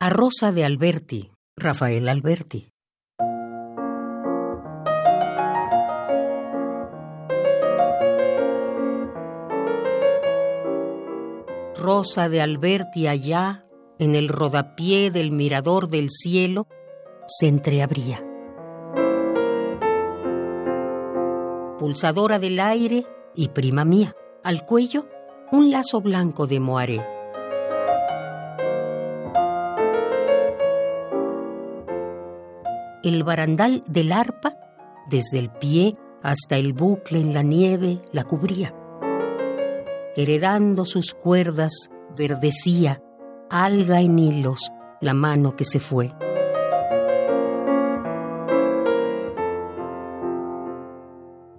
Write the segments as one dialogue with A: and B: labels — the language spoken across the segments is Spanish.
A: A Rosa de Alberti, Rafael Alberti. Rosa de Alberti allá, en el rodapié del mirador del cielo, se entreabría. Pulsadora del aire y prima mía, al cuello un lazo blanco de moaré. El barandal del arpa, desde el pie hasta el bucle en la nieve, la cubría. Heredando sus cuerdas, verdecía, alga en hilos, la mano que se fue.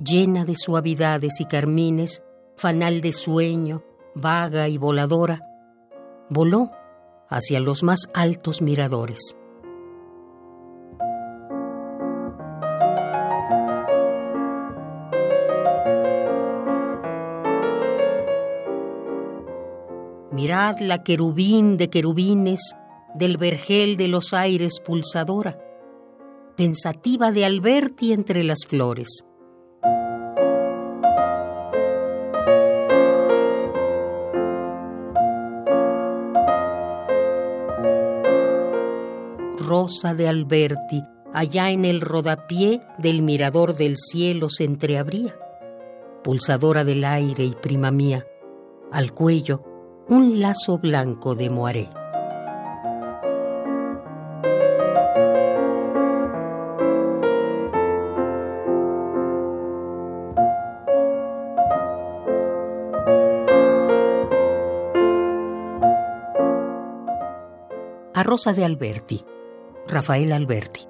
A: Llena de suavidades y carmines, fanal de sueño, vaga y voladora, voló hacia los más altos miradores. Mirad la querubín de querubines, del vergel de los aires pulsadora, pensativa de Alberti entre las flores. Rosa de Alberti, allá en el rodapié del mirador del cielo se entreabría, pulsadora del aire y prima mía, al cuello un lazo blanco de moaré. A Rosa de Alberti, Rafael Alberti.